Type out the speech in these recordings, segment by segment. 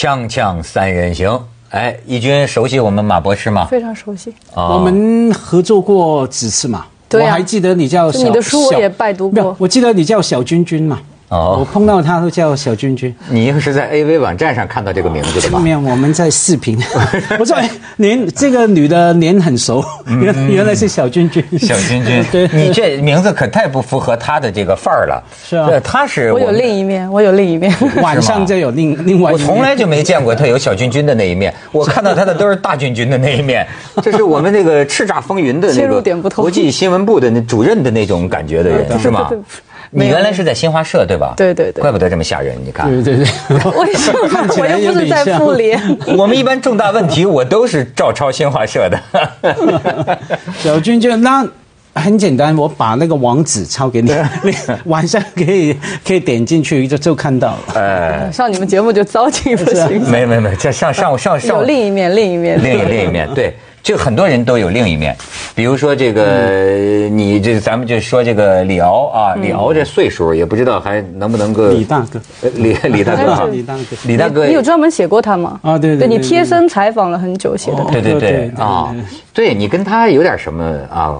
锵锵三人行，哎，义军熟悉我们马博士吗？非常熟悉。哦我们合作过几次嘛？对啊我还记得你叫小你的书我小也拜读过我记得你叫小君君嘛。哦我碰到他都叫小君君。你是在 AV 网站上看到这个名字的吧？没有，我们在视频。我说，哎，您这个女的脸很熟，原原来是小君君。嗯小君君 对，你这名字可太不符合她的这个范儿了。是啊这他是我有另一面，我有另一面。晚上就有另另外一面。我从来就没见过她有小君君的那一面，我看到她的都是大君君的那一面。这是我们那个叱咤风云的那切入个点不同国际新闻部的那主任的那种感觉的人，是吗对对对？你原来是在新华社对吧？对对对怪不得这么吓人。你看，对对对，为什么？看起我又不是在像妇联。我们一般重大问题我都是照抄新华社的。小军就那。很简单，我把那个网址抄给你，你晚上可以可以点进去就就看到了。哎，上你们节目就糟践不行。没没没，这上上上上有另一面，另一面，另一另一面，对，这很多人都有另一面，比如说这个，你这咱们就说这个李敖啊，李敖这岁数也不知道还能不能够李大哥，呃李 李大哥。啊，李大哥，李大哥你有专门写过他吗？啊对对你贴身采访了很久写的。对对对对对对啊，对你跟他有点什么啊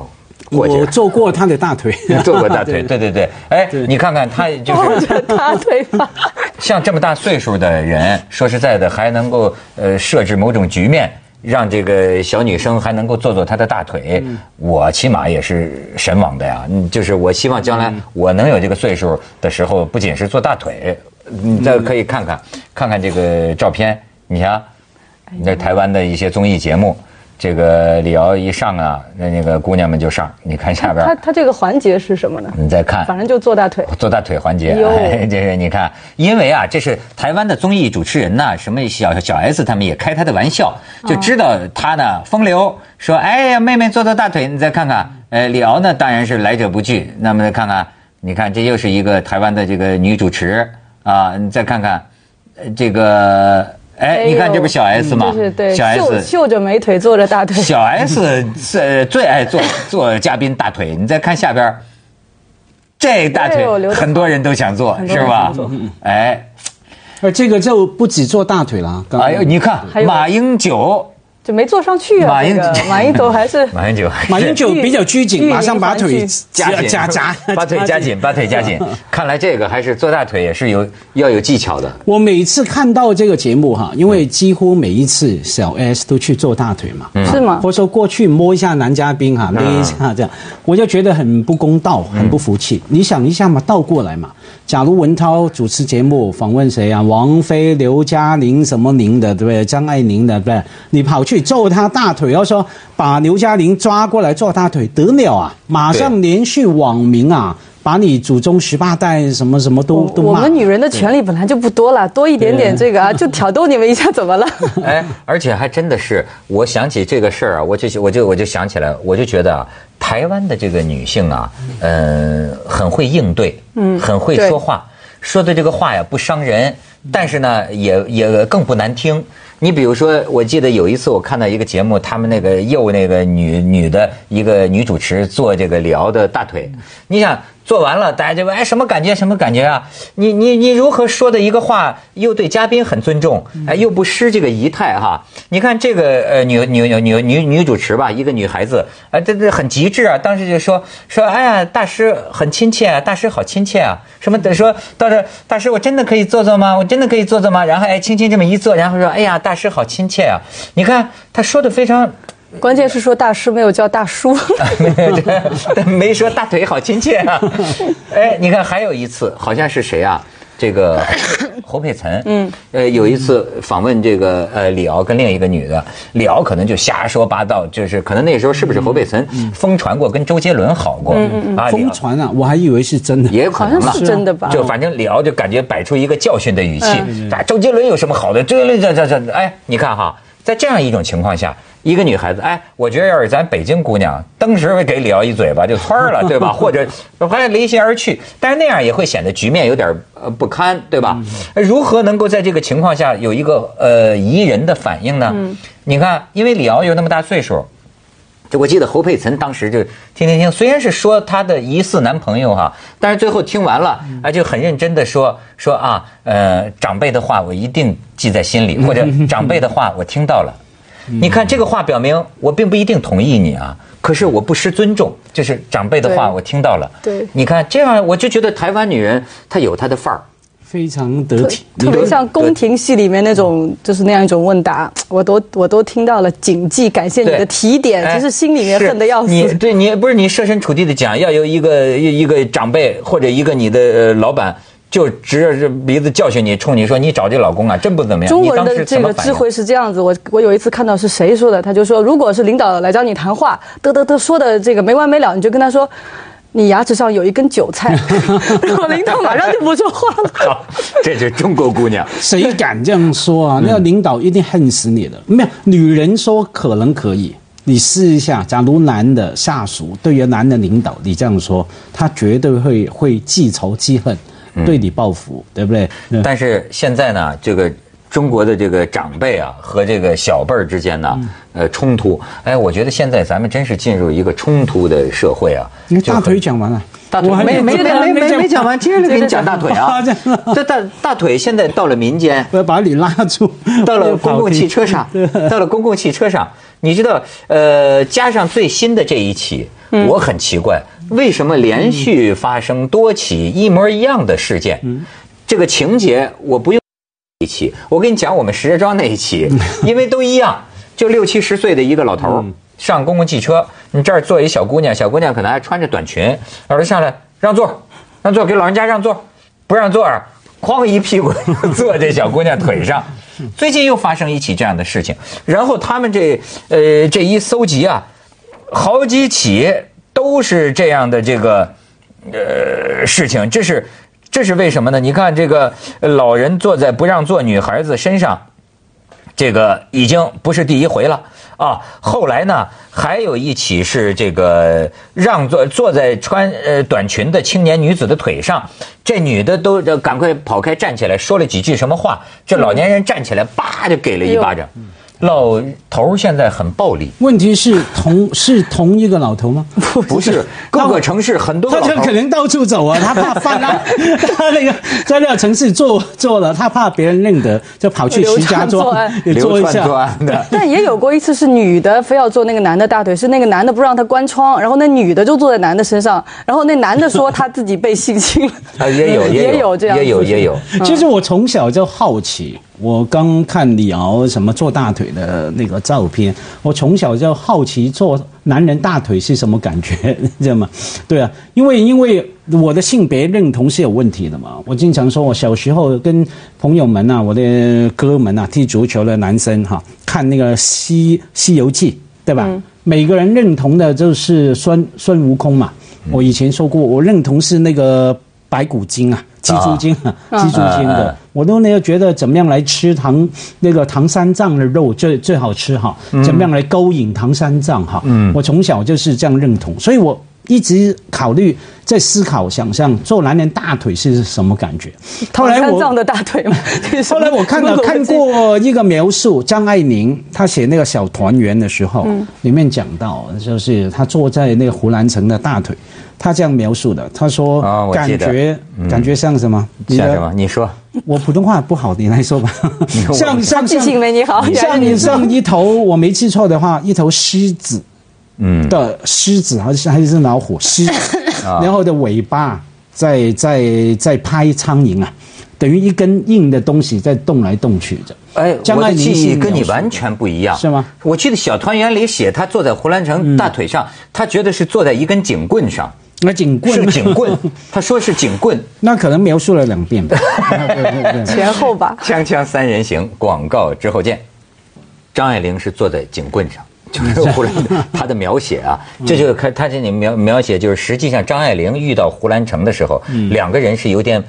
我。做过他的大腿，做过大腿，对对对，哎，你看看他就是大腿吧，像这么大岁数的人，说实在的，还能够呃设置某种局面，让这个小女生还能够坐坐她的大腿，我起码也是神往的呀。嗯，就是我希望将来我能有这个岁数的时候，不仅是坐大腿，你再可以看看看看这个照片，你像，那台湾的一些综艺节目。这个李敖一上啊，那那个姑娘们就上，你看下边他，他这个环节是什么呢？你再看，反正就坐大腿。做大腿环节，哎，这是你看，因为啊，这是台湾的综艺主持人呐，什么小小 S 他们也开他的玩笑，就知道他呢风流，说哎呀妹妹做做大腿，你再看看，呃李敖呢当然是来者不拒，那么再看看，你看这又是一个台湾的这个女主持啊，你再看看，呃这个哎，你看这不是小 S 吗？就是对，小 S 秀着美腿，坐着大腿。小 S 是最爱做做 嘉宾大腿，你再看下边儿，这大腿很多人都想做，是吧？哎，而这个就不止做大腿了。哎呦，你看马英九，就没坐上去啊。马英九马英九还是 马英九还，马英九比较拘谨，马上把腿夹夹夹，把腿夹紧，把腿夹紧。看来这个还是做大腿也是有要有技巧的。我每次看到这个节目哈，因为几乎每一次小 S 都去做大腿嘛，是吗或？者说过去摸一下男嘉宾哈，捏一下这样，我就觉得很不公道，很不服气。你想一下嘛，倒过来嘛，假如文涛主持节目访问谁啊，王菲、刘嘉玲什么玲的，对不对？张爱玲的，对不对？你跑去揍他大腿，要说把刘嘉玲抓过来揍大腿，得了啊！马上连续网民啊，把你祖宗十八代什么什么都都骂。我们女人的权利本来就不多了，多一点点这个啊，就挑逗你们一下，怎么了？哎，而且还真的是，我想起这个事儿啊，我就我就我就想起来，我就觉得啊，台湾的这个女性啊，嗯、很会应对，嗯，很会说话，说的这个话呀不伤人，但是呢也也更不难听。你比如说，我记得有一次我看到一个节目，他们那个又那个女女的一个女主持做这个李敖的大腿，你想做完了，大家就问哎什么感觉什么感觉啊？你你你如何说的一个话又对嘉宾很尊重，哎又不失这个仪态哈？你看这个呃女女女女女女主持吧，一个女孩子，哎这这很极致啊，当时就说说哎呀大师很亲切啊，大师好亲切啊，什么的说到这大师我真的可以坐坐吗？我真的可以坐坐吗？然后哎轻轻这么一坐，然后说哎呀大师好亲切啊，你看他说的非常。关键是说大师没有叫大叔。没有这没说大腿好亲切啊！哎，你看还有一次，好像是谁啊？这个侯佩岑，嗯，呃，有一次访问这个呃李敖跟另一个女的，李敖可能就瞎说八道，就是可能那时候是不是侯佩岑疯传过跟周杰伦好过啊？李敖疯传啊，我还以为是真的。也有可能是。真的吧？就反正李敖就感觉摆出一个教训的语气，啊，周杰伦有什么好的？周杰伦这这这，哎，你看哈，在这样一种情况下，一个女孩子，哎，我觉得要是咱北京姑娘，当时给李敖一嘴巴就窜了，对吧？或者还离心而去，但是那样也会显得局面有点呃不堪，对吧？如何能够在这个情况下有一个呃宜人的反应呢？你看，因为李敖有那么大岁数。就我记得侯佩岑当时就听听听，虽然是说她的疑似男朋友哈，但是最后听完了啊，就很认真的说说啊，呃，长辈的话我一定记在心里，或者长辈的话我听到了。你看这个话表明我并不一定同意你啊，可是我不失尊重，就是长辈的话我听到了。对你看这样我就觉得台湾女人她有她的范儿。非常得体。特别像宫廷戏里面那种，就是那样一种问答，我都我都听到了谨记，感谢你的提点，哎其实心里面恨得要死你死。对你不是你设身处地的讲，要有一个一一个长辈或者一个你的呃老板，就指着这鼻子教训你，冲你说你找这老公啊，真不怎么样。中国人的这个智慧是这样子，我我有一次看到是谁说的，他就说，如果是领导来找你谈话，嘚嘚嘚说的这个没完没了，你就跟他说。你牙齿上有一根韭菜，然后领导马上就不说话了。好，这是中国姑娘。谁敢这样说啊？那个领导一定恨死你了。没有，女人说可能可以，你试一下。假如男的下属对于男的领导你这样说，他绝对会会记仇记恨，对你报复，对不对？但是现在呢，这个中国的这个长辈啊和这个小辈儿之间呢，呃，冲突，哎，我觉得现在咱们真是进入一个冲突的社会啊。你大腿讲完了，大腿？还没没没没没没讲完，接着给你讲大腿啊。这大大腿现在到了民间，我要把你拉住，到了公共汽车上，到了公共汽车上，你知道，呃，加上最新的这一起，我很奇怪，为什么连续发生多起一模一样的事件？这个情节我不用一起，我跟你讲我们石家庄那一起，因为都一样，就六七十岁的一个老头儿上公共汽车，你这儿坐一小姑娘，小姑娘可能还穿着短裙，老头上来让座，让座，给老人家让座，不让座儿，哐一屁股坐这小姑娘腿上。最近又发生一起这样的事情，然后他们这呃这一搜集啊，好几起都是这样的这个呃事情，这是这是为什么呢？你看这个老人坐在不让坐女孩子身上，这个已经不是第一回了啊。后来呢，还有一起是这个让坐坐在穿呃短裙的青年女子的腿上，这女的都赶快跑开站起来，说了几句什么话，这老年人站起来，叭就给了一巴掌。老头儿现在很暴力，问题是同是同一个老头吗？不是各个城市很多他就老头儿。可能到处走啊，他怕犯案，他那个在那个城市做做了，他怕别人认得，就跑去石家庄流窜作案也做一下。案的，但也有过一次是女的非要坐那个男的大腿，是那个男的不让他关窗，然后那女的就坐在男的身上，然后那男的说他自己被性侵了，啊，也有也有这样也有也有。其实我从小就好奇，我刚看李敖什么做大腿的那个照片，我从小就好奇做男人大腿是什么感觉，你知道吗？对啊，因为因为我的性别认同是有问题的嘛。我经常说，我小时候跟朋友们啊，我的哥们啊，踢足球的男生哈、看那个西西游记，对吧？每个人认同的就是孙孙悟空嘛。我以前说过，我认同是那个白骨精啊，鸡猪精啊，鸡猪精的。我都那个觉得怎么样来吃唐那个唐三藏的肉最最好吃哈？怎么样来勾引唐三藏哈？嗯，我从小就是这样认同，所以我一直考虑在思考、想象做男人大腿是什么感觉。后来我的大腿嘛。后来我看了看过一个描述，张爱玲她写那个小团圆的时候，里面讲到就是她坐在那个胡兰成的大腿，她这样描述的，她说感记得觉感觉像什么？像什么？你说。我普通话不好，你来说吧。说我像像记性 没你好像你像一头我没记错的话，一头狮子嗯，的狮子还是还是老虎狮子，啊然后的尾巴在在在拍苍蝇啊，等于一根硬的东西在动来动去的。哎，张爱玲我的记忆是描述跟你完全不一样，是吗？我记得《小团圆》里写他坐在胡兰成大腿上，他觉得是坐在一根警棍上，那警棍是警棍，他说是警棍。那可能描述了两遍吧。前后吧。锵锵三人行，广告之后见。张爱玲是坐在警棍上，就是胡兰他的描写啊，这就看他这里描描写，就是实际上张爱玲遇到胡兰成的时候，两个人是有点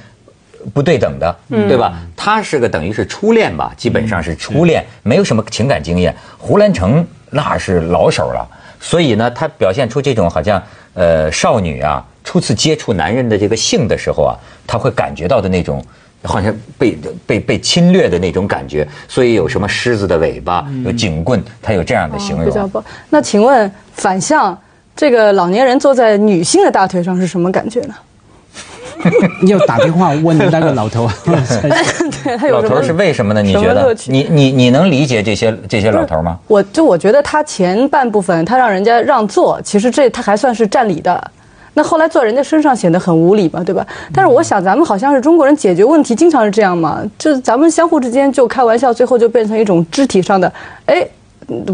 不对等的，对吧？他是个等于是初恋吧，基本上是初恋，没有什么情感经验。胡兰成那是老手了，所以呢，他表现出这种好像呃少女啊初次接触男人的这个性的时候啊，他会感觉到的那种好像被被被侵略的那种感觉，所以有什么狮子的尾巴，有警棍，他有这样的形容。比较不。那请问反向，这个老年人坐在女性的大腿上是什么感觉呢？你有打电话问那个老头，对他有老头是为什么呢？你觉得你你你能理解这些这些老头吗？我就我觉得他前半部分他让人家让座，其实这他还算是占理的。那后来坐人家身上显得很无理嘛，对吧？但是我想咱们好像是中国人解决问题经常是这样嘛，就是咱们相互之间就开玩笑，最后就变成一种肢体上的，哎，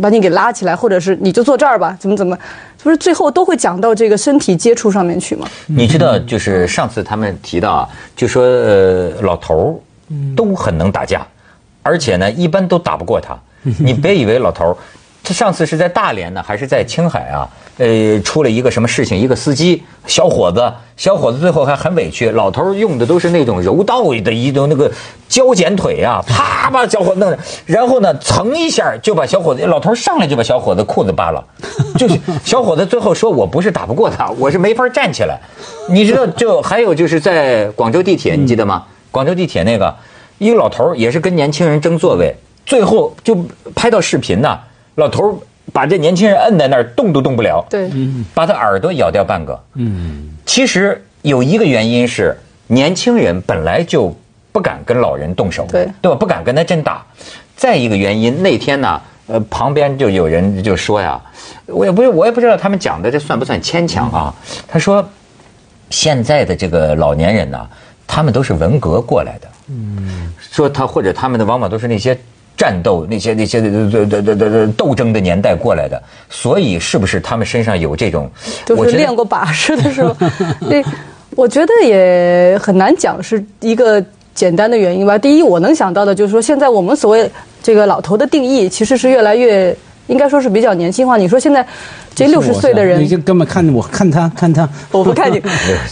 把你给拉起来，或者是你就坐这儿吧，怎么怎么，不是最后都会讲到这个身体接触上面去吗？你知道，就是上次他们提到啊，就说呃老头儿都很能打架，而且呢一般都打不过他。你别以为老头儿，他上次是在大连呢，还是在青海啊？呃，出了一个什么事情？一个司机小伙子，小伙子最后还很委屈，老头儿用的都是那种柔道的一种那个胶剪腿啊，啪把小伙子弄着，然后呢蹭一下就把小伙子，老头儿上来就把小伙子裤子扒了，就是小伙子最后说我不是打不过他，我是没法站起来。你知道，就还有就是在广州地铁，你记得吗？广州地铁那个一个老头儿也是跟年轻人争座位，最后就拍到视频呢，老头儿把这年轻人摁在那儿，动都动不了。对，把他耳朵咬掉半个。嗯，其实有一个原因是年轻人本来就不敢跟老人动手，对对吧？不敢跟他真打。再一个原因，那天呢，呃，旁边就有人就说呀，我也不是，我也不知道他们讲的这算不算牵强啊？他说，现在的这个老年人呢，他们都是文革过来的。嗯，说他或者他们的往往都是那些。战斗那些那些的的的的斗争的年代过来的，所以是不是他们身上有这种？就是练过把式的时候？对，我觉得也很难讲是一个简单的原因吧。第一，我能想到的就是说，现在我们所谓这个老头的定义，其实是越来越应该说是比较年轻化。你说现在这六十岁的人你，就根本看我看他看他，我不看你。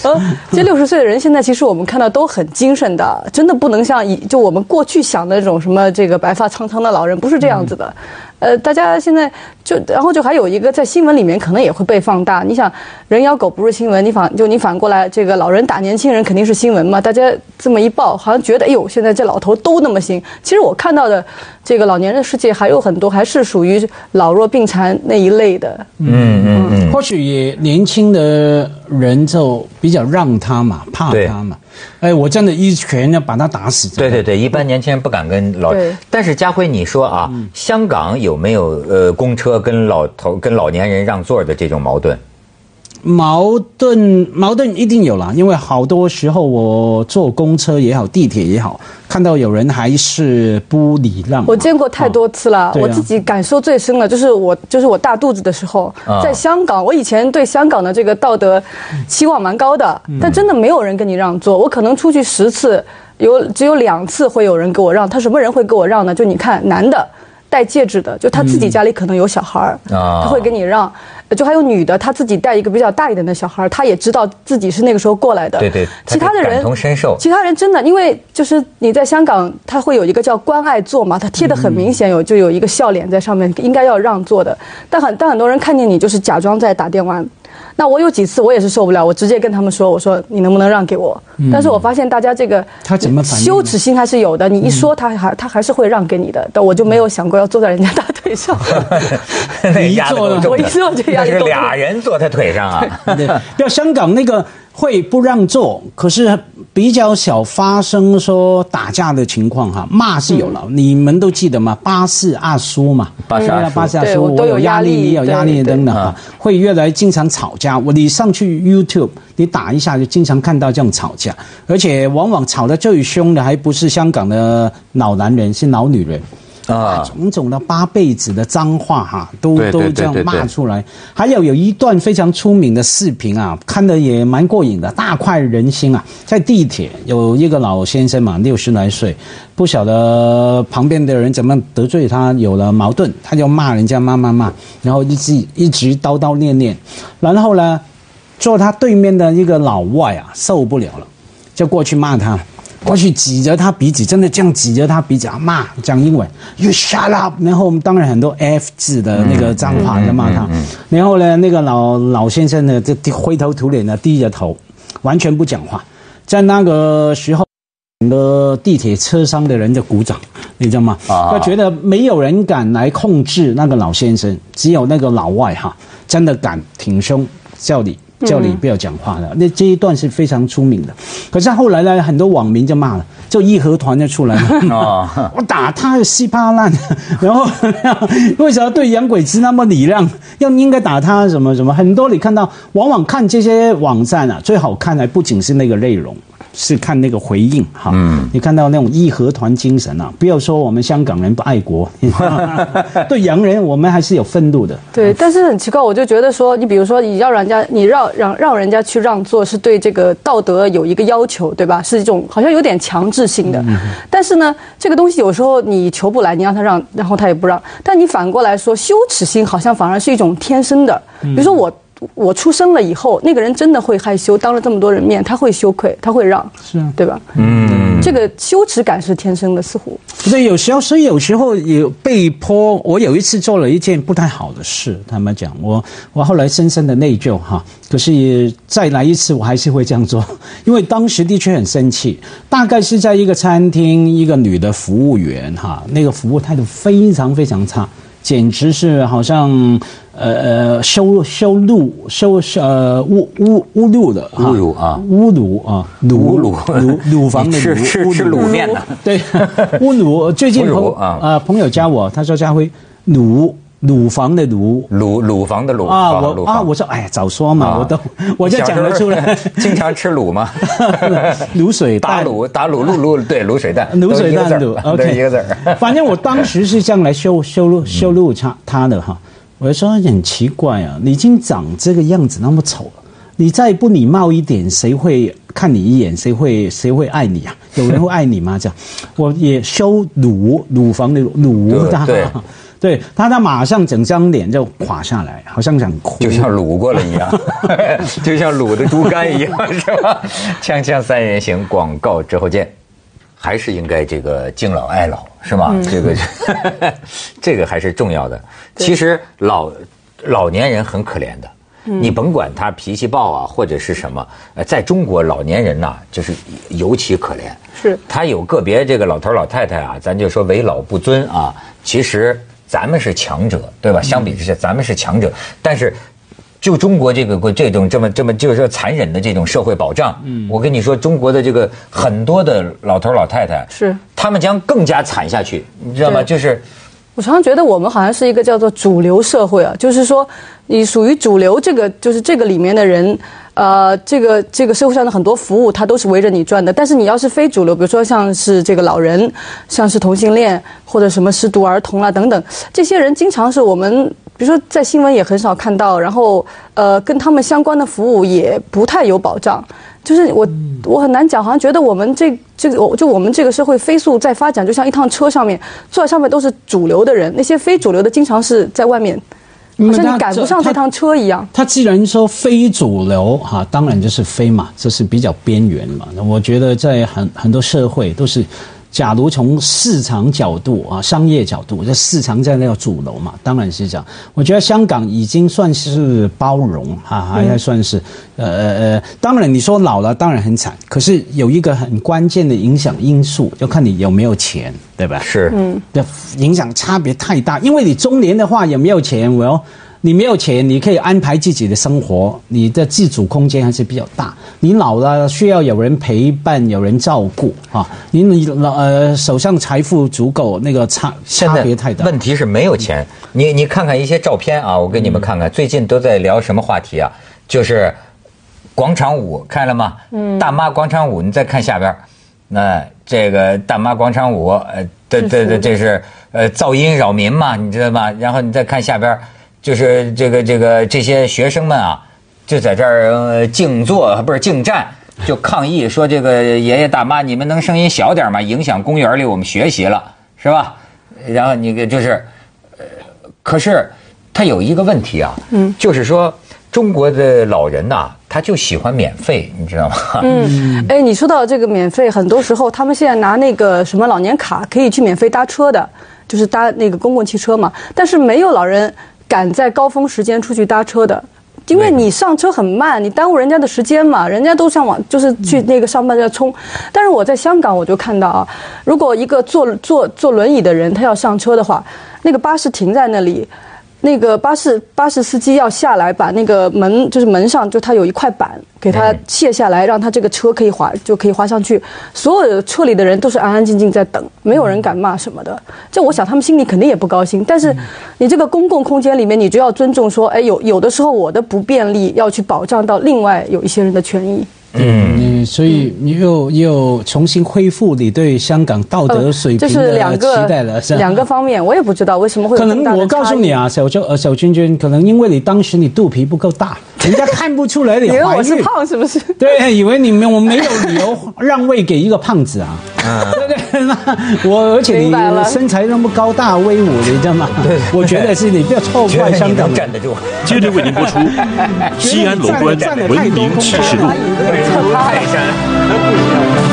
呃，这六十岁的人，现在其实我们看到都很精神的，真的不能像以就我们过去想的那种什么这个白发苍苍的老人，不是这样子的。呃，大家现在就，然后就还有一个在新闻里面可能也会被放大。你想，人咬狗不是新闻，你反就你反过来，这个老人打年轻人肯定是新闻嘛？大家这么一报，好像觉得哎呦，现在这老头都那么行。其实我看到的这个老年人世界还有很多还是属于老弱病残那一类的。嗯嗯嗯嗯，或许也年轻的人就比较让他嘛，怕他嘛。哎，我真的一拳要把他打死。对对对，一般年轻人不敢跟老对。但是家辉，你说啊，嗯香港有没有呃公车跟老头跟老年人让座的这种矛盾？矛盾矛盾一定有啦，因为好多时候我坐公车也好，地铁也好，看到有人还是不礼让嘛。我见过太多次了，我自己感受最深的就是我就是我大肚子的时候，啊在香港，我以前对香港的这个道德期望蛮高的，但真的没有人跟你让座。我可能出去十次，有只有两次会有人给我让。他什么人会给我让呢？就你看，男的戴戒指的，就他自己家里可能有小孩儿，啊他会给你让。就还有女的，她自己带一个比较大一点的小孩，她也知道自己是那个时候过来的。对对其他的人感同身受其他人真的，因为就是你在香港，他会有一个叫关爱座嘛，他贴的很明显，有就有一个笑脸在上面，应该要让座的。但很但很多人看见你就是假装在打电玩。那我有几次我也是受不了，我直接跟他们说，我说你能不能让给我？但是我发现大家这个他怎么反应羞耻心还是有的，你一说他还他还是会让给你的，但我就没有想过要坐在人家大腿上。那压得够重的我一坐就压那是俩人坐他腿上啊。对，要香港那个会不让座，可是比较少发生说打架的情况哈，骂是有了，你们都记得吗？巴士阿叔嘛，巴士阿叔巴士阿叔，对我都有压力，你有压力对等等哈，会越来经常吵架。我你上去 YouTube，你打一下就经常看到这种吵架，而且往往吵得最凶的还不是香港的老男人，是老女人。啊，种种的八辈子的脏话哈，都都这样骂出来。还有有一段非常出名的视频啊，看的也蛮过瘾的，大快人心啊！在地铁有一个老先生嘛，六十来岁，不晓得旁边的人怎么得罪他，有了矛盾，他就骂人家骂骂骂，然后一直一直叨叨念念，然后呢，坐他对面的一个老外啊受不了了，就过去骂他。过去挤着他鼻子，真的这样挤着他鼻子啊骂，讲英文，You shut up。然后我们当然很多 F 字的那个脏话在骂他。然后呢，那个老老先生呢，就灰头土脸的低着头，完全不讲话。在那个时候，整个地铁车厢的人就鼓掌，你知道吗？啊他觉得没有人敢来控制那个老先生，只有那个老外哈，真的敢挺胸叫你。叫你不要讲话了，那这一段是非常出名的。可是后来呢，很多网民就骂了，就义和团就出来了。哦，我打他稀巴烂，然后 为什么对洋鬼子那么礼让？要应该打他什么什么？很多你看到，往往看这些网站啊，最好看的不仅是那个内容，是看那个回应哈。嗯你看到那种义和团精神啊，不要说我们香港人不爱国，对洋人我们还是有愤怒的。对，但是很奇怪，我就觉得说，你比如说，你要人家，你让让让人家去让座，是对这个道德有一个要求，对吧？是一种好像有点强制性的。但是呢，这个东西有时候你求不来，你让他让，然后他也不让。但你反过来说，羞耻心好像反而是一种天生的。比如说我。我出生了以后，那个人真的会害羞，当着这么多人面，他会羞愧，他会让，是啊对吧？嗯，这个羞耻感是天生的，似乎。对，有时候，所以有时候有被迫。我有一次做了一件不太好的事，他们讲，我我后来深深的内疚哈。可是也再来一次，我还是会这样做，因为当时的确很生气。大概是在一个餐厅，一个女的服务员哈，那个服务态度非常非常差，简直是好像呃呃羞羞辱羞呃侮侮侮辱的哈侮辱啊。侮辱啊。侮辱辱乳乳房的吃乳侮吃吃卤面呢？对，侮辱。最近朋啊。呃朋友加我，他说家辉乳乳房的乳乳乳房的乳啊，我啊我说哎呀早说嘛，啊。我都我就讲得出来，经常吃卤吗？卤水蛋。打卤打卤卤卤对卤水蛋，卤水蛋卤，OK，一个字儿。反正我当时是这样来羞羞辱羞辱他他的哈，我就说很奇怪啊，你已经长这个样子那么丑了，你再不礼貌一点，谁会看你一眼？谁会谁会爱你啊？有人会爱你吗？这样，我也羞辱乳房的乳他，对对他，他马上整张脸就垮下来，好像想哭，就像卤过了一样，就像卤的猪肝一样，是吧？锵锵三人行，广告之后见。还是应该这个敬老爱老，是吗？这个 这个还是重要的。其实老老年人很可怜的，你甭管他脾气暴啊，或者是什么，呃，在中国老年人呐，就是尤其可怜。是他有个别这个老头老太太啊，咱就说为老不尊啊。其实咱们是强者，对吧？相比之下，咱们是强者，但是。就中国这个国这种这么这么就是说残忍的这种社会保障，嗯，我跟你说，中国的这个很多的老头老太太是他们将更加惨下去，你知道吗？就是我常常觉得我们好像是一个叫做主流社会啊，就是说你属于主流这个，就是这个里面的人，呃，这个这个社会上的很多服务，它都是围着你转的。但是你要是非主流，比如说像是这个老人，像是同性恋或者什么失独儿童啊等等，这些人经常是我们。比如说，在新闻也很少看到，然后呃，跟他们相关的服务也不太有保障。就是我我很难讲，好像觉得我们这这个就我们这个社会飞速在发展，就像一趟车上面坐在上面都是主流的人，那些非主流的经常是在外面，好像你赶不上这趟车一样。他既然说非主流哈、当然就是非嘛，这是比较边缘嘛。那我觉得在很很多社会都是，假如从市场角度啊、商业角度，这市场在那个主流嘛，当然是这样。我觉得香港已经算是包容哈、还还算是呃呃呃，当然你说老了当然很惨，可是有一个很关键的影响因素，就看你有没有钱，对吧？是，嗯，的影响差别太大。因为你中年的话也没有钱，我要你没有钱，你可以安排自己的生活，你的自主空间还是比较大。你老了需要有人陪伴，有人照顾啊。你你老呃手上财富足够，那个差差现在别太大。问题是没有钱。你你看看一些照片啊，我给你们看看，最近都在聊什么话题啊？就是广场舞，看了吗？嗯，大妈广场舞，你再看下边儿，那这个大妈广场舞，呃，对对对，这是呃噪音扰民嘛，你知道吗？然后你再看下边儿，就是这个这个这些学生们啊，就在这儿呃静坐，不是静站。就抗议说：“这个爷爷大妈，你们能声音小点吗？影响公园里我们学习了，是吧？”然后你个就是，呃，可是他有一个问题啊，嗯，就是说中国的老人呐、他就喜欢免费，你知道吗？嗯，哎，你说到这个免费，很多时候他们现在拿那个什么老年卡可以去免费搭车的，就是搭那个公共汽车嘛。但是没有老人赶在高峰时间出去搭车的。因为你上车很慢，你耽误人家的时间嘛，人家都上往就是去那个上班要冲。但是我在香港我就看到啊，如果一个坐坐坐轮椅的人他要上车的话，那个巴士停在那里。那个巴士巴士司机要下来，把那个门就是门上就他有一块板，给他卸下来，让他这个车可以滑就可以滑上去。所有的车里的人都是安安静静在等，没有人敢骂什么的。这我想他们心里肯定也不高兴。但是你这个公共空间里面，你就要尊重说，哎，有有的时候我的不便利要去保障到另外有一些人的权益。嗯，所以你又又重新恢复你对香港道德水平的期待了，是两个方面，我也不知道为什么会可能我告诉你啊，小周呃小君君，可能因为你当时你肚皮不够大。人家看不出来你怀孕，以为我是胖是不是？对，以为你们我没有理由 让位给一个胖子啊。对对，那我而且你身材那么高大威武，你知道吗？对，我觉得是你不要错怪香港。站得住。接着为您播出 西安楼观文明启示录。泰山。